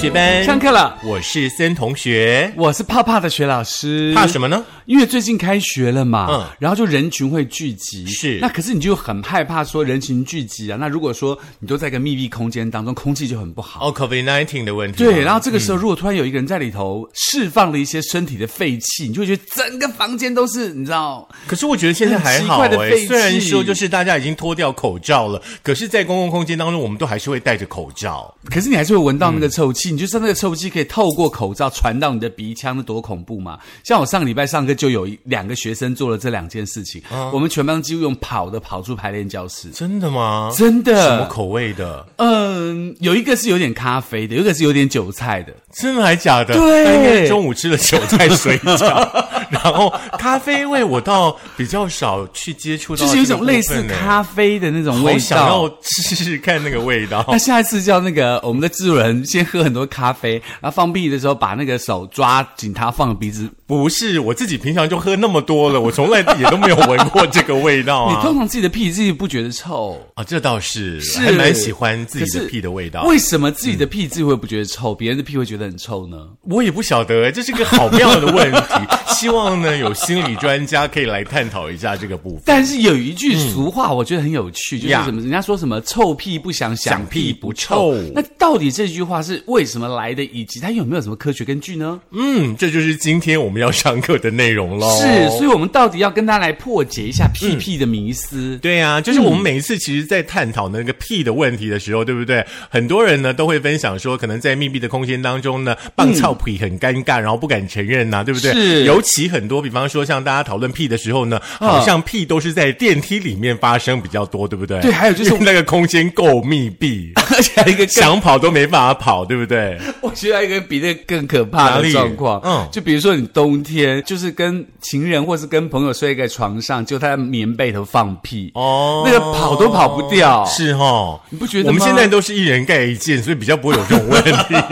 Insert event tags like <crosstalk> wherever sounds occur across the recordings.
学班上课了，我是森同学。我是怕怕的学老师。怕什么呢？因为最近开学了嘛，嗯然后就人群会聚集，是那可是你就很害怕说人群聚集啊。那如果说你都在一个密闭空间当中，空气就很不好。哦，COVID nineteen 的问题。对，然后这个时候，如果突然有一个人在里头释放了一些身体的废气，你就会觉得整个房间都是，你知道，可是我觉得现在还好虽然说就是大家已经脱掉口罩了，可是，在公共空间当中，我们都还是会戴着口罩。可是你还是会闻到那个臭气，你就知道那个臭气可以透过口罩传到你的鼻腔，那多恐怖嘛！像我上个礼拜上课就有一两个学生做了这两件事情，我们全班几乎用跑的跑出排练教室，真的吗？真的什么口味的？嗯，有一个是有点咖啡的，有一个是有点韭菜的。真的还假的？对中午吃了韭菜水饺，<laughs> 然后咖啡味我倒比较少去接触到，就是有一种类似咖啡的那种味道想要道。试试看那个味道。那下一次叫那个我们的制作人先喝很多咖啡，然后放屁的时候把那个手抓紧它放鼻子。不是，我自己平常就喝那么多了，我从来也都没有闻过这个味道啊。你通常自己的屁自己不觉得臭，啊，这倒是，是还蛮喜欢自己的屁的味道。为什么自己的屁自己会不觉得臭，别人的屁会觉得很臭呢？我也不晓得，这是个好妙的问题。<laughs> 希望呢，有心理专家可以来探讨一下这个部分。但是有一句俗话，我觉得很有趣，就是什么？人家说什么“臭屁不响，响屁不臭响屁不臭”。那到底这句话是为什么来的，以及它有没有什么科学根据呢？嗯，这就是今天我们要上课的内容喽。是，所以我们到底要跟大家来破解一下屁屁的迷思。对啊、就是我们每一次其实，在探讨那个屁的问题的时候，对不对？很多人呢都会分享说，可能在密闭的空间当中呢，棒操屁很尴尬，然后不敢承认呐、对不对？是尤其很多，比方说像大家讨论屁的时候呢，好像屁都是在电梯里面发生比较多，对不对？对还有就是 <laughs> 那个空间够密闭，<laughs> 而且还一个，想跑都没办法跑，对不对？<laughs> 我觉得还有一个比那更可怕的状况，嗯。就比如说你冬天就是跟情人或是跟朋友睡在床上，就他在棉被头放屁，哦。那个跑都跑不掉，是哦，你不觉得吗？我们现在都是一人盖一件，所以比较不会有这种问题、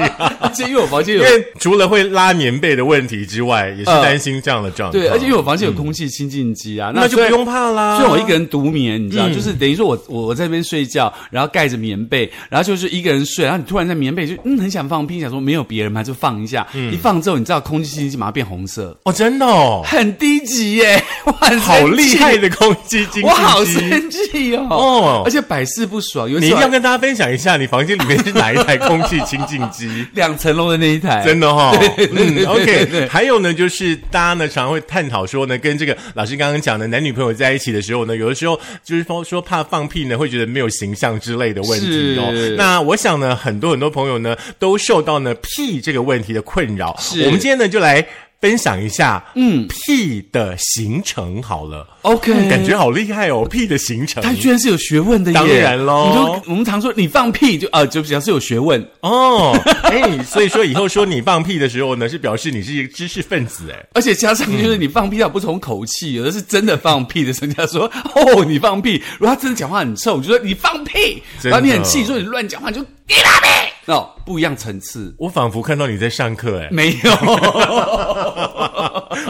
<laughs> 而且因为我房间有因。为除了会拉棉被的问题之外，也是担心这样的。状况。对，而且因为我房间有空气清净机啊，那就不用怕啦。虽然我一个人独眠，你知道，嗯。就是等于说我我我在那边睡觉，然后盖着棉被，然后就是一个人睡，然后你突然在棉被就嗯很想放屁，想说没有别人嘛，就放一下，嗯。一放之后，你知道空气清新机马上变红色，哦，真的哦，很低级耶，哇好厉害，的空气清我好净机。生气哦，哦。而且百试不爽，有你一定要跟大家分享一下，你房间里面是哪一台空气清净机？<laughs> 两层楼的那一台，真的哈、哦，<laughs> 对对对嗯，OK。还有呢，就是大家呢常会探讨说呢，跟这个老师刚刚讲的男女朋友在一起的时候呢，有的时候就是说说怕放屁呢，会觉得没有形象之类的问题哦。那我想呢，很多很多朋友呢都受到呢屁这个问题的困扰。是。我们今天呢就来。分享一下，嗯，屁的形成好了。OK 嗯感觉好厉害哦，屁的形成，它居然是有学问的耶，当然喽你说我们常说你放屁就啊，就表示有学问，哦，<laughs> 哎，所以说以后说你放屁的时候呢，是表示你是一个知识分子，哎。而且加上就是你放屁要不同口气，有的是真的放屁的时候，人家说 <laughs> 哦你放屁，如果他真的讲话很臭，你就说你放屁，然后你很气，说你乱讲话，你就你放屁，哦，不一样层次，我仿佛看到你在上课，哎，没有，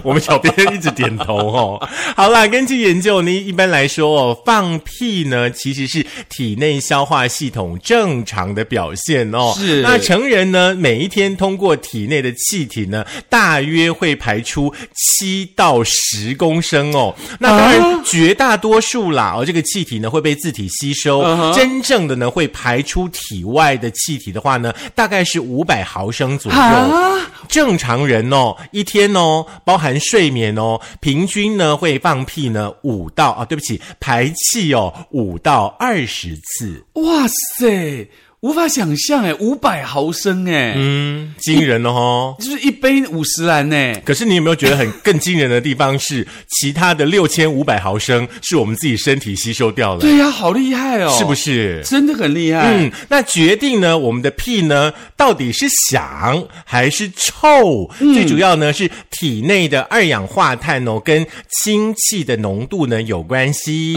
<laughs> 我们小编一直点头哦。<laughs> 好啦，根据研究呢，一般来说哦，放屁呢其实是体内消化系统正常的表现哦。是那成人呢，每一天通过体内的气体呢，大约会排出七到十公升哦。那当然，绝大多数啦，哦，这个气体呢会被自体吸收。真正的呢会排出体外的气体的话呢，大概是五百毫升左右。啊正常人哦，一天哦，包含睡眠哦，平均呢会放屁呢五到啊，对不起，排气哦五到二十次，哇塞，无法想象哎，五百毫升哎，嗯，惊人了哦。就是一杯五十兰呢。可是你有没有觉得很更惊人的地方是，<laughs> 其他的六千五百毫升是我们自己身体吸收掉了，对呀、好厉害哦，是不？是？真的很厉害。嗯，那决定呢，我们的屁呢到底是响还是臭？最主要呢是体内的二氧化碳哦跟氢气的浓度呢有关系。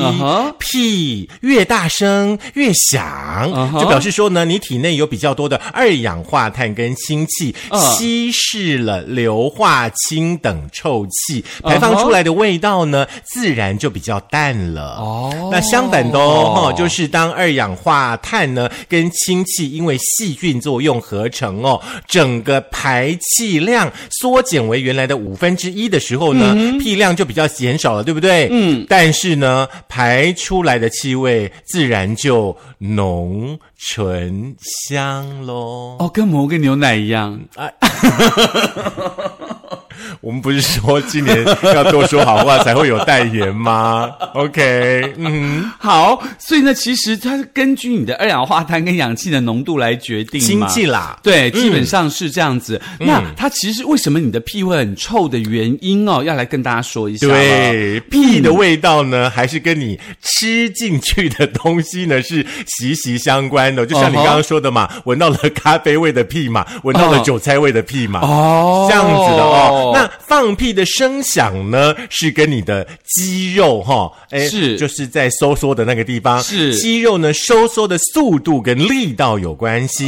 屁越大声越响就表示说呢，你体内有比较多的二氧化碳跟氢气，嗯稀释了硫化氢等臭气，嗯排放出来的味道呢，自然就比较淡了。哦那相反的哦，哦就是当二氧化碳呢跟氢气因为细菌作用合成哦，整个排气量缩减为原来的五分之一的时候呢，屁量就比较减少了，对不对？嗯。但是呢，排出来的气味自然就浓醇香喽。哦，跟摩根牛奶一样。<laughs> <laughs> 我们不是说今年要多说好话才会有代言吗？<laughs> OK，嗯，好，所以呢，其实它是根据你的二氧化碳跟氧气的浓度来决定氢嘛。气啦。对，基本上是这样子。那它其实为什么你的屁会很臭的原因哦，要来跟大家说一下。对，屁的味道呢，还是跟你吃进去的东西呢是息息相关的。就像你刚刚说的嘛，闻到了咖啡味的屁嘛，闻到了哦韭菜味的屁嘛，哦这样子的哦。那放屁的声响呢，是跟你的肌肉哈，哎，是。就是在收缩的那个地方，是。肌肉呢收缩的速度跟力道有关系。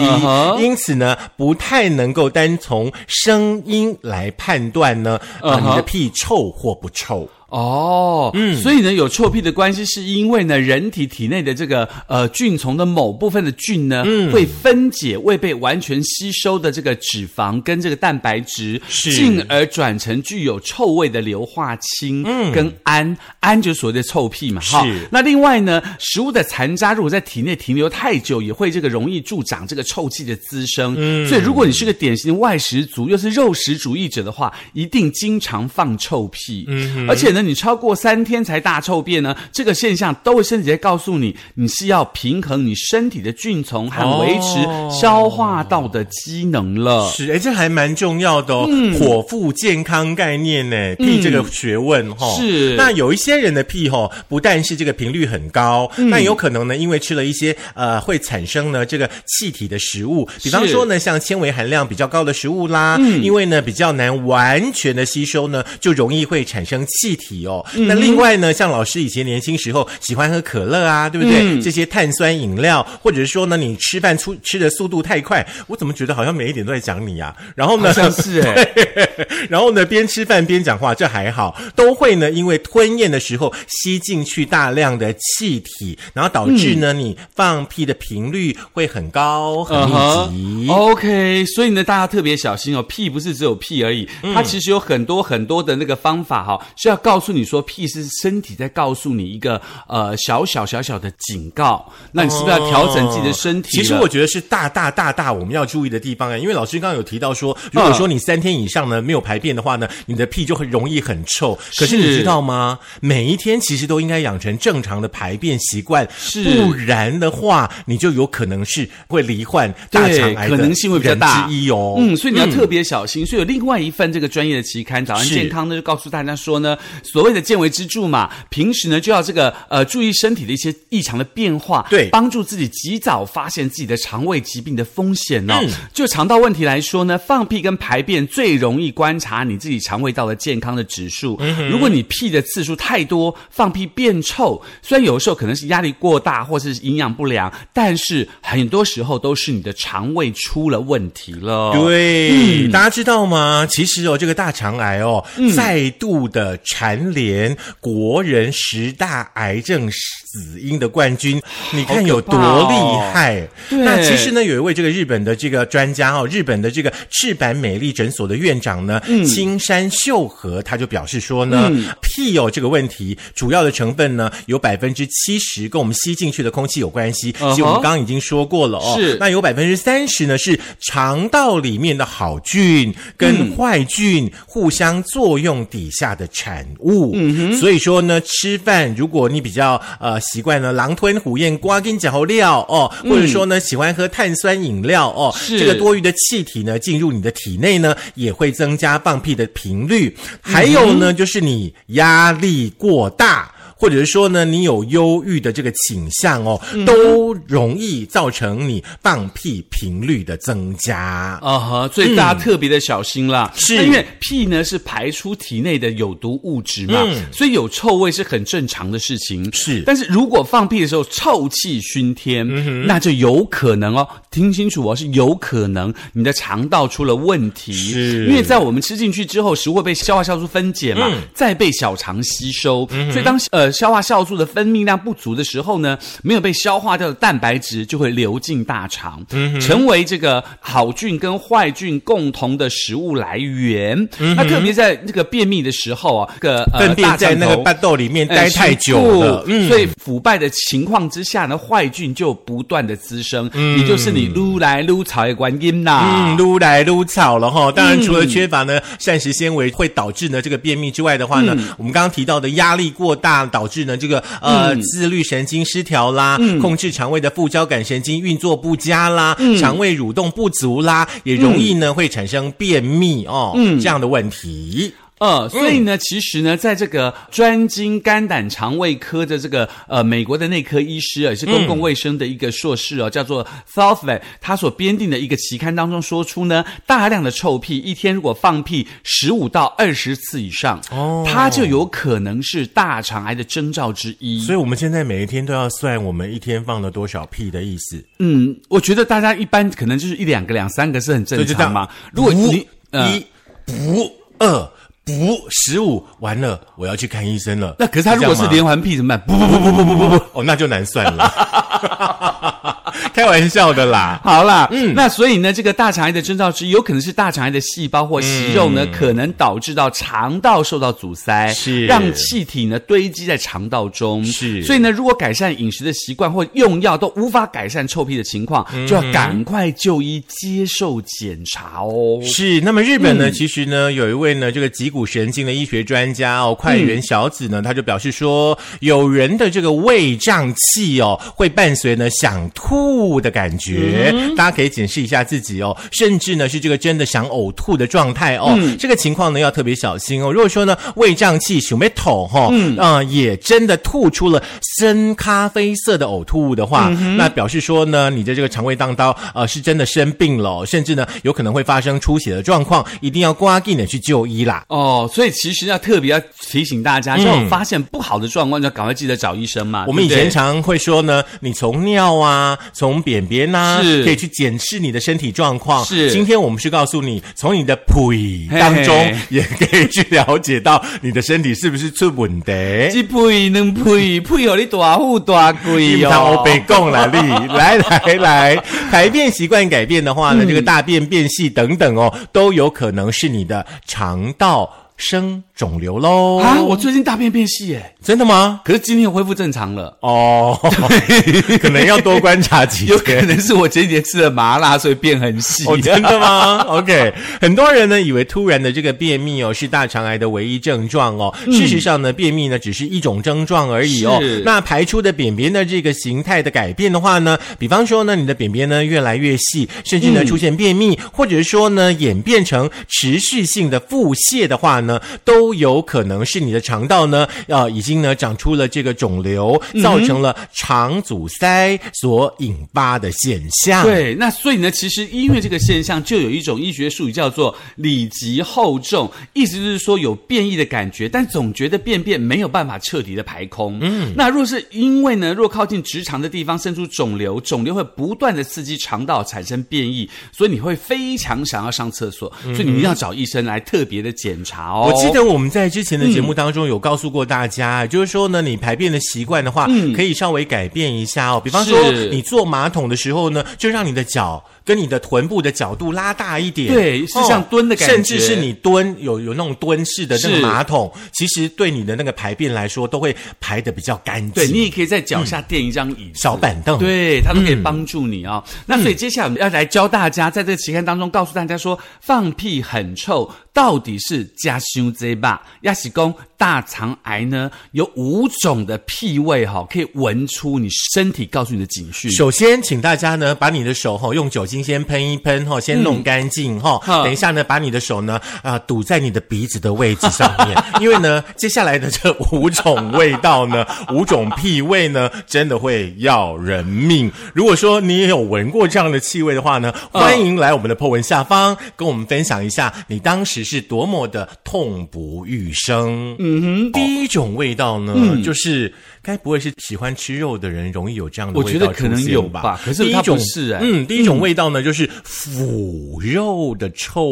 因此呢，不太能够单从声音来判断呢，啊，你的屁臭或不臭。哦，嗯，所以呢，有臭屁的关系，是因为呢，人体体内的这个呃菌丛的某部分的菌呢，嗯。会分解未被完全吸收的这个脂肪跟这个蛋白质，是。进而转成具有臭味的硫化氢，嗯，跟氨，氨就是所谓的臭屁嘛，哈。那另外呢，食物的残渣如果在体内停留太久，也会这个容易助长这个臭气的滋生。嗯，所以如果你是个典型的外食族，又是肉食主义者的话，一定经常放臭屁。嗯，而且呢，你超过三天才大臭便呢，这个现象都会身体在告诉你，你是要平衡你身体的菌丛和维持哦。消化道的机能了。是，哎，这还蛮重要的哦。嗯、火腹健康概念呢，屁这个学问哈、哦是。那有一些人的屁哈、哦，不但是这个频率很高，那有可能呢，因为吃了一些呃会产生呢这个气体的食物，比方说呢，像纤维含量比较高的食物啦，因为呢比较难完全的吸收呢，就容易会产生气体哦。那另外呢，像老师以前年轻时候喜欢喝可乐啊，对不对？这些碳酸饮料，或者是说呢，你吃饭出吃的速度太快，我怎么觉得好像每一点都在讲你啊？然后呢，像是哎 <laughs> <laughs> 然后呢，边吃饭边讲话，这还好，都会呢，因为吞咽的时候吸进去大量的气体，然后导致呢，你放屁的频率会很高、很密集。OK，所以呢，大家特别小心哦，屁不是只有屁而已，嗯它其实有很多很多的那个方法哈、是要告诉你说，屁是身体在告诉你一个呃小小小小的警告，那你是不是要调整自己的身体了？其实我觉得是大大大大我们要注意的地方啊，因为老师刚刚有提到说，如果说你三天以上呢没有排便的话呢，你的屁就很容易很臭。可是你知道吗？每一天其实都应该养成正常的排便习惯，是不然的话，你就有可能是会罹患大肠癌的可能性会比较大之一哦。嗯，所以你要特别小心。所以有另外一份这个专业的期刊《早安健康》呢，就告诉大家说呢，所谓的健胃支柱嘛，平时呢就要这个呃注意身体的一些异常的变化，对帮助自己及早发现自己的肠胃疾病的风险哦。嗯就肠道问题来说呢，放屁跟排便最容易观察你自己肠胃道的健康的指数。嗯如果你屁的次数太多，放屁变臭，虽然有的时候可能是压力过大或是营养不良，但是很多时候都是你的肠胃出了问题了。对，大家知道吗？其实哦，这个大肠癌哦，再度的蝉联国人十大癌症死因的冠军，你看有多厉害？对那其实呢，有一位这个日本的这个专家哦，日本的这个赤坂美丽诊所的院长呢，青山秀和，他就表示说呢，屁哦这个问题，主要的成分呢有百分之七十跟我们吸进去的空气有关系，其实我们刚刚已经说过了哦，是。那有百分之三十呢是肠道里面的好菌跟坏菌互相作用底下的产物。所以说呢，吃饭如果你比较呃习惯呢狼吞虎咽、瓜跟嚼料哦，或者说呢喜欢喝碳酸饮料哦，这个多余的气体呢进入你的体内呢，也会增加放屁的频率。还有呢，就是你压力过大。或者是说呢，你有忧郁的这个倾向哦，嗯都容易造成你放屁频率的增加。啊哈，所以大家特别的小心啦。嗯是因为屁呢是排出体内的有毒物质嘛，嗯所以有臭味是很正常的事情。是但是如果放屁的时候臭气熏天，嗯那就有可能哦，听清楚哦，是有可能你的肠道出了问题。是因为在我们吃进去之后，食物会被消化酵素分解嘛，嗯再被小肠吸收。所以当呃消化酵素的分泌量不足的时候呢，没有被消化掉的蛋白质就会流进大肠，嗯成为这个好菌跟坏菌共同的食物来源。那特别在这个便秘的时候啊，这个呃粪便在那个巴豆里面哎待太久了，是所以腐败的情况之下呢，坏菌就不断的滋生，也就是你撸来撸草的观音呐。嗯，撸来撸草了哈。当然，除了缺乏呢膳食纤维会导致呢这个便秘之外的话呢，我们刚刚提到的压力过大导致呢这个呃、自律神经失调啦，控制肠胃的副交感神经运作不佳啦，肠胃蠕动不足啦，也容易呢、会产生便秘哦，这样的问题。呃，所以呢，其实呢，在这个专精肝胆肠胃科的这个呃美国的内科医师啊，也是公共卫生的一个硕士哦，叫做 Southway，他所编定的一个期刊当中说出呢，大量的臭屁，一天如果放屁十五到二十次以上，哦，它就有可能是大肠癌的征兆之一。所以我们现在每一天都要算我们一天放了多少屁的意思。嗯，我觉得大家一般可能就是一两个、两三个是很正常嘛。如果你呃一不二不十五，完了，我要去看医生了。那可是他如果是连环屁怎么办？不不不不不不不不。哦，那就难算了。<laughs> <laughs> 开玩笑的啦。好啦，嗯，那所以呢，这个大肠癌的征兆之一，有可能是大肠癌的细胞或息肉呢，可能导致到肠道受到阻塞，是。让气体呢堆积在肠道中，是。所以呢，如果改善饮食的习惯或用药都无法改善臭屁的情况，就要赶快就医接受检查哦。是，那么日本呢，其实呢，有一位呢，这个脊骨神经的医学专家哦，快原小子呢，他就表示说，有人的这个胃胀气哦，会伴随呢想吐的感觉，大家可以检视一下自己哦，甚至呢是这个真的想呕吐的状态哦，这个情况呢要特别小心哦。如果说呢胃胀气、想被吐哈，嗯。啊、也真的吐出了深咖啡色的呕吐物的话，那表示说呢你的这个肠胃当刀呃是真的生病了哦、甚至呢有可能会发生出血的状况，一定要刮紧的去就医啦。哦，所以其实要特别要提醒大家，像我发现不好的状况，就赶快记得找医生嘛。我们以前常会说呢，你从尿啊，从便便呐、是可以去检视你的身体状况。是今天我们是告诉你，从你的屁嘿当中 <laughs> 也可以去了解到你的身体是不是出问题。一呸两呸，呸哦，你大富大贵哦。北贡啦，你来来 <laughs> 来，排便习惯改变的话呢，这个大便变细等等哦，都有可能是你的肠道生肿瘤喽。啊，我最近大便变细耶，真的吗？可是今天又恢复正常了。哦，<laughs> 可能要多观察几 <laughs> 有可。能是我前几天吃了麻辣，所以变很细。哦，真的吗？OK，很多人呢以为突然的这个便秘哦是大肠癌的唯一症状哦，事实上呢，便秘呢只是一种症状而已哦。那排出的便便的这个形态的改变的话呢，比方说呢，你的便便呢越来越细，甚至呢出现便秘，或者是说呢演变成持续性的腹泻的话呢，都有可能是你的肠道呢呃已经呢长出了这个肿瘤，造成了肠阻塞所引发的现象。。对，那所以呢，其实因为这个现象，就有一种医学术语叫做里急后重，意思就是说有变异的感觉，但总觉得便便没有办法彻底的排空。嗯，那若是因为呢，若靠近直肠的地方生出肿瘤，肿瘤会不断的刺激肠道产生变异，所以你会非常想要上厕所，所以你一定要找医生来特别的检查哦。我记得我们在之前的节目当中有告诉过大家，就是说呢，你排便的习惯的话，可以稍微改变一下哦。比方说，你坐马桶的时候呢，就让你的脚跟你的臀部的角度拉大一点，对是像蹲的感觉。甚至是你蹲有有那种蹲式的那个马桶，其实对你的那个排便来说，都会排的比较干净。对你也可以在脚下垫一张椅子。小板凳，对，它都可以帮助你啊、那所以接下来我们要来教大家，在这个期刊当中告诉大家说，放屁很臭，到底是吃伤侪肉，也是讲。大肠癌呢有五种的屁味哈、可以闻出你身体告诉你的警讯。首先，请大家呢把你的手哈、用酒精先喷一喷哈、先弄干净哈、嗯等一下呢，把你的手呢啊、堵在你的鼻子的位置上面，<laughs> 因为呢，接下来的这五种味道呢，<laughs> 五种屁味呢，真的会要人命。如果说你也有闻过这样的气味的话呢，嗯欢迎来我们的 po 文下方跟我们分享一下你当时是多么的痛不欲生。嗯哼，第一种味道呢，就是该不会是喜欢吃肉的人容易有这样的我味道我觉得可能有吧可是第一种嗯，第一种味道呢，就是腐肉的臭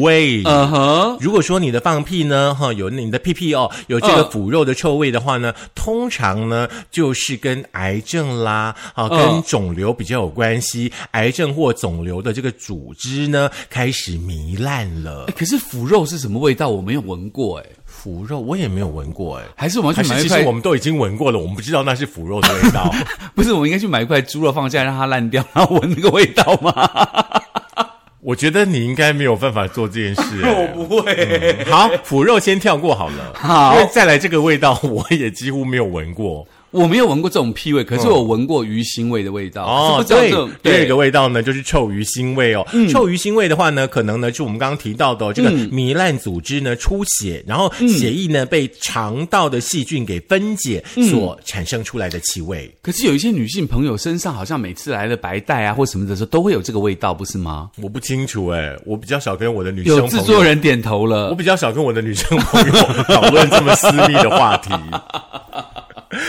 味。嗯哼，如果说你的放屁呢，哈，有你的屁屁哦，有这个嗯。腐肉的臭味的话呢，通常呢就是跟癌症啦，啊，跟嗯肿瘤比较有关系，癌症或肿瘤的这个组织呢开始糜烂了。哎。可是腐肉是什么味道？我没有闻过哎，腐肉我也没有闻过哎。还是我们要还是去买一块其实我们都已经闻过了，我们不知道那是腐肉的味道。<laughs> 不是，我们应该去买一块猪肉放下来让它烂掉，然后闻那个味道吗？<laughs> 我觉得你应该没有办法做这件事、<laughs> 我不会。好，腐肉先跳过好了，好因为再来这个味道，我也几乎没有闻过。我没有闻过这种屁味，可是我闻过鱼腥味的味道。哦，对这个味道呢，就是臭鱼腥味哦。臭鱼腥味的话呢，可能呢就我们刚刚提到的、哦、这个糜烂组织呢出血，然后嗯血液呢被肠道的细菌给分解所产生出来的气味。可是有一些女性朋友身上好像每次来了白带啊或什么的时候，都会有这个味道，不是吗？我不清楚哎，我比较少跟我的女生有朋友制作人点头了我。比较少跟我的女生朋友 <laughs> 讨论这么私密的话题。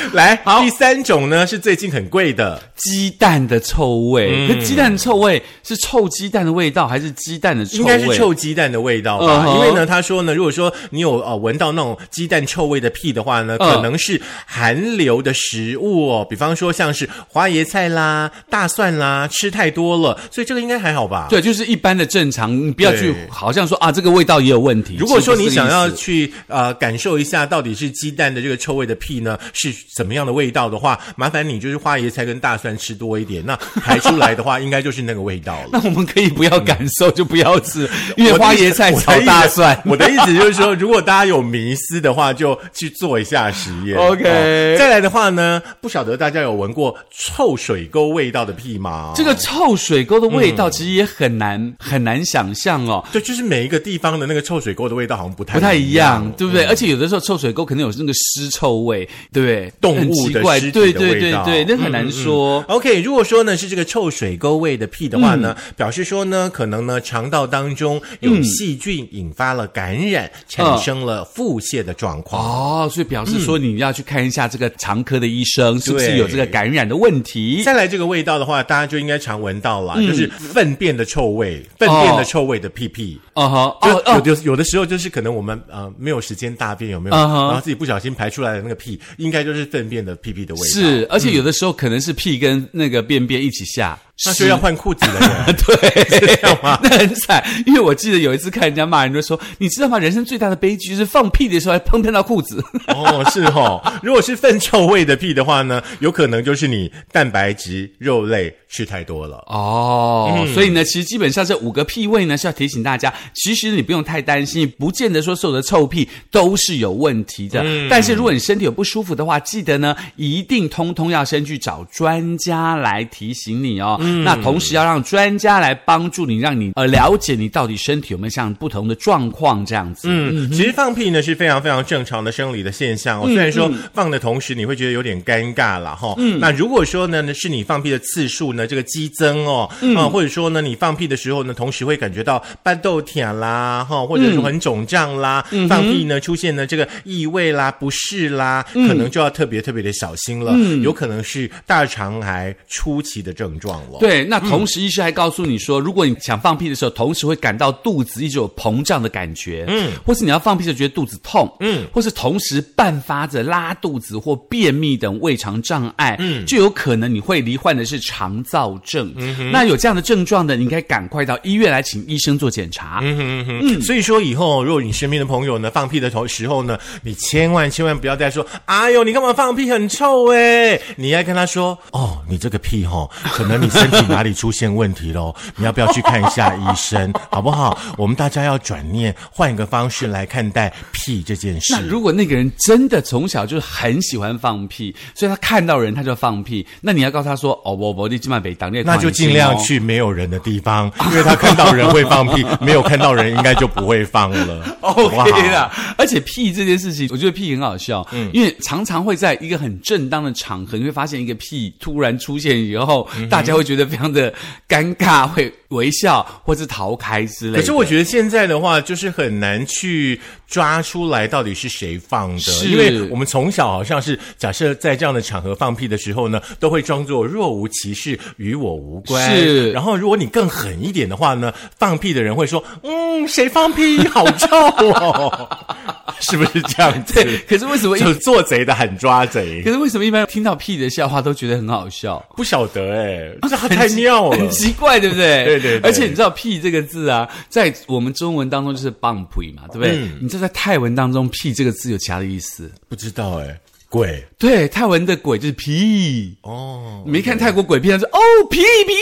<laughs> 来，好第三种呢是最近很贵的，鸡蛋的臭味，嗯可鸡蛋臭味是臭鸡蛋的味道，还是鸡蛋的臭味？应该是臭鸡蛋的味道吧？因为呢，他说呢，如果说你有呃闻到那种鸡蛋臭味的屁的话呢，嗯可能是寒流的食物哦，比方说像是花椰菜啦、大蒜啦，吃太多了，所以这个应该还好吧？。对，就是一般的正常，你不要去好像说啊，这个味道也有问题。如果说你想要去呃感受一下到底是鸡蛋的这个臭味的屁呢是怎么样的味道的话，麻烦你就是花椰菜跟大蒜吃多一点，那排出来的话应该就是那个味道了。<laughs> 那我们可以不要感受，就不要吃，因为花椰菜炒大蒜。我的意思 <laughs> 就是说，如果大家有迷思的话，就去做一下实验。OK 哦再来的话呢，不晓得大家有闻过臭水沟味道的屁吗？这个臭水沟的味嗯道其实也很难、很难想象哦。对，就是每一个地方的那个臭水沟的味道好像不太不太一样，对不对？嗯而且有的时候臭水沟可能有那个尸臭味，对不对？动物奇怪，的尸体对对的味道。对对，那很难说。OK，如果说呢是这个臭水沟味的屁的话呢，嗯。表示说呢可能呢肠道当中有细菌引发了感染，产生了腹泻的状况。哦，所以表示说你要去看一下这个肠科的医生，是不是有这个感染的问题？再来这个味道的话，大家就应该常闻到了，就是粪便的臭味，粪便的臭味的屁屁。哦哈，就哦哦，有的有的时候就是可能我们呃没有时间大便有没有？然后自己不小心排出来的那个屁，应该就是粪便的屁屁的味道。，是，而且有的时候可能是屁跟那个便便一起下，那就要换裤子了耶。<laughs> 对，是这样吗？那很惨，因为我记得有一次看人家骂人，就说你知道吗？人生最大的悲剧就是放屁的时候还碰碰到裤子。<laughs> 哦，是哦。如果是粪臭味的屁的话呢，有可能就是你蛋白质、肉类吃太多了。哦，所以呢，其实基本上这五个屁味呢是要提醒大家，其实你不用太担心，不见得说所有的臭屁都是有问题的。但是如果你身体有不舒服的话，记得呢一定通通要先去找专家来提醒你哦。那同时要让专家来帮助你，让你呃了解你到底身体有没有像不同的状况这样子。嗯，其实放屁呢是非常非常正常的生理的现象哦。虽然说放的同时你会觉得有点尴尬了，哈。那如果说呢是你放屁的次数呢这个激增哦，啊，或者说呢你放屁的时候呢，同时会感觉到半豆舔啦，哈，或者说很肿胀啦，放屁呢出现呢这个异味啦、不适啦，可能就要特别特别的小心了，有可能是大肠癌初期的症状了。对，那同时医师还告诉你说，如果你想放屁的时候，同时会感到肚子一直有膨胀的感觉，嗯，或是你要放屁的时候觉得肚子痛，嗯，或是同时伴发着拉肚子或便秘等胃肠障碍，嗯，就有可能你会罹患的是肠燥症。嗯、那有这样的症状的，你应该赶快到医院来请医生做检查。嗯哼嗯哼，所以说以后如果你身边的朋友呢放屁的头时候呢，你千万千万不要再说，哎呦，你干嘛放屁很臭诶，你要跟他说，哦，你这个屁哦、可能你是身体哪里出现问题喽？<laughs> 你要不要去看一下医生，<laughs> 好不好？我们大家要转念，换一个方式来看待屁这件事那。如果那个人真的从小就是很喜欢放屁，所以他看到人他就放屁，那你要告诉他说：“哦，我我你今晚北当那就尽量。去没有人的地方，因为他看到人会放屁，<laughs> 没有看到人应该就不会放了。OK 啦，而且屁这件事情，我觉得屁很好笑，嗯，因为常常会在一个很正当的场合，你会发现一个屁突然出现以后，大家会觉得非常的尴尬，会微笑或是逃开之类的。可是我觉得现在的话，就是很难去抓出来到底是谁放的，是因为我们从小好像是假设在这样的场合放屁的时候呢，都会装作若无其事，与我无关。是然后如果你更狠一点的话呢，放屁的人会说：“嗯，谁放屁？好臭哦！” <laughs> 是不是这样子？对，可是为什么一就做贼的喊抓贼可，是为什么一般听到屁的笑话都觉得很好笑？不晓得哎、<laughs> 这太妙了很。奇怪，对不对？对对对而且你知道“屁”这个字啊，在我们中文当中就是“棒屁”嘛，对不对？嗯你知道在泰文当中“屁”这个字有其他的意思？不知道哎、鬼对，泰文的“鬼”就是“屁”。哦，你没看泰国鬼片，他说“哦，屁屁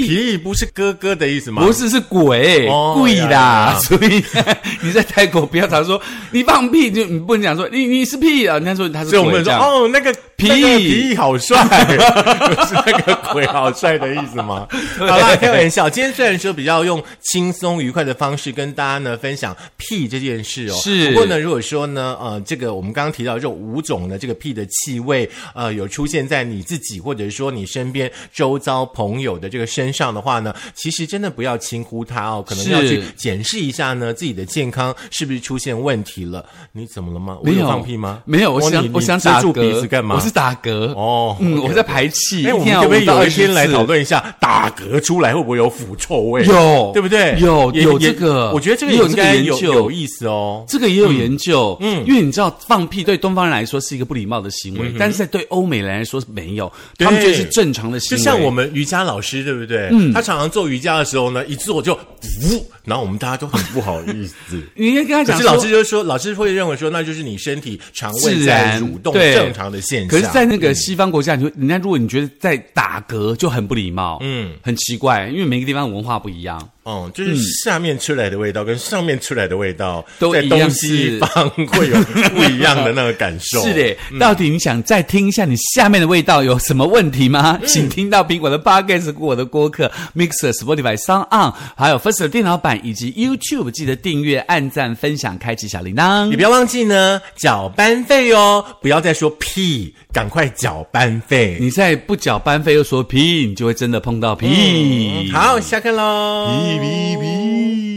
屁”，皮不是哥哥的意思吗？不是是鬼，哦贵呀啦。呀所以 <laughs> 你在泰国不要常说你放屁，就你不能讲说你你是屁啊，人家说他是所以我们。说哦，那个皮那个皮好帅，不是那个鬼好帅的意思吗？好啦，开玩笑。今天虽然说比较用轻松愉快的方式跟大家呢分享屁这件事哦，是不过呢，如果说呢，呃，这个我们刚刚提到这种五种的这个屁的气味，呃，有出现在你自己或者说你身边周遭朋友的这个身上的话呢，其实真的不要轻忽它哦，可能要去检视一下呢自己的健康是不是出现问题了。你怎么了吗？我没有放屁吗？没有，我想我想打住鼻子干嘛？我是打嗝哦。嗯我在排气，哎，我们可不可以5到20有一天来讨论一下打嗝出来会不会有腐臭味？有。对不对？有有这个。我觉得这个有这个应该有研究。有意思哦。这个也有研究，嗯，因为你知道放屁对东方人来说是一个不礼貌的行为，但是在对欧美人来说没有，对。他们觉得是正常的行为。就像我们瑜伽老师，对不对？嗯，他常常做瑜伽的时候呢，一做就呜，然后我们大家都很不好意思。<laughs> 你应该跟他讲，可是老师就说，老师会认为说，那就是你身体肠胃在蠕动对。正常的现象。在那个西方国家，你说人家如果你觉得在打嗝就很不礼貌，嗯嗯，很奇怪，因为每个地方文化不一样。哦，就是下面出来的味道跟上面出来的味道，在都在东西方 <laughs> 会有不一样的那个感受。<laughs> 是的，到底你想再听一下你下面的味道有什么问题吗？嗯请听到苹果的 Podcast、我的播客 Mixer、Spotify、Sound On，还有 First 的电脑版以及 YouTube，记得订阅、按赞、分享、开启小铃铛你。不要忘记呢，缴班费哦！不要再说屁，赶快缴班费。你再不缴班费又说屁，你就会真的碰到屁。好，下课喽。BBB.